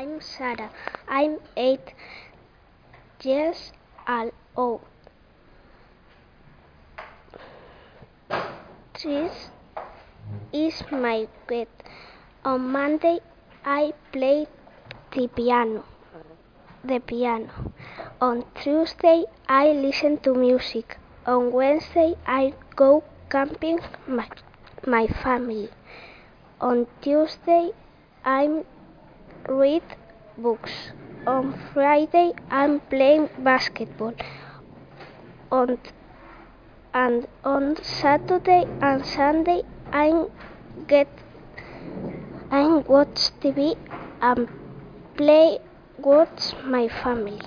I'm Sara. I'm eight years old. Oh, this is my bed. On Monday, I play the piano. The piano. On Tuesday, I listen to music. On Wednesday, I go camping my, my family. On Tuesday, I read books. On Friday, I'm playing basketball. On and on Saturday and Sunday, I get I watch TV and play with my family.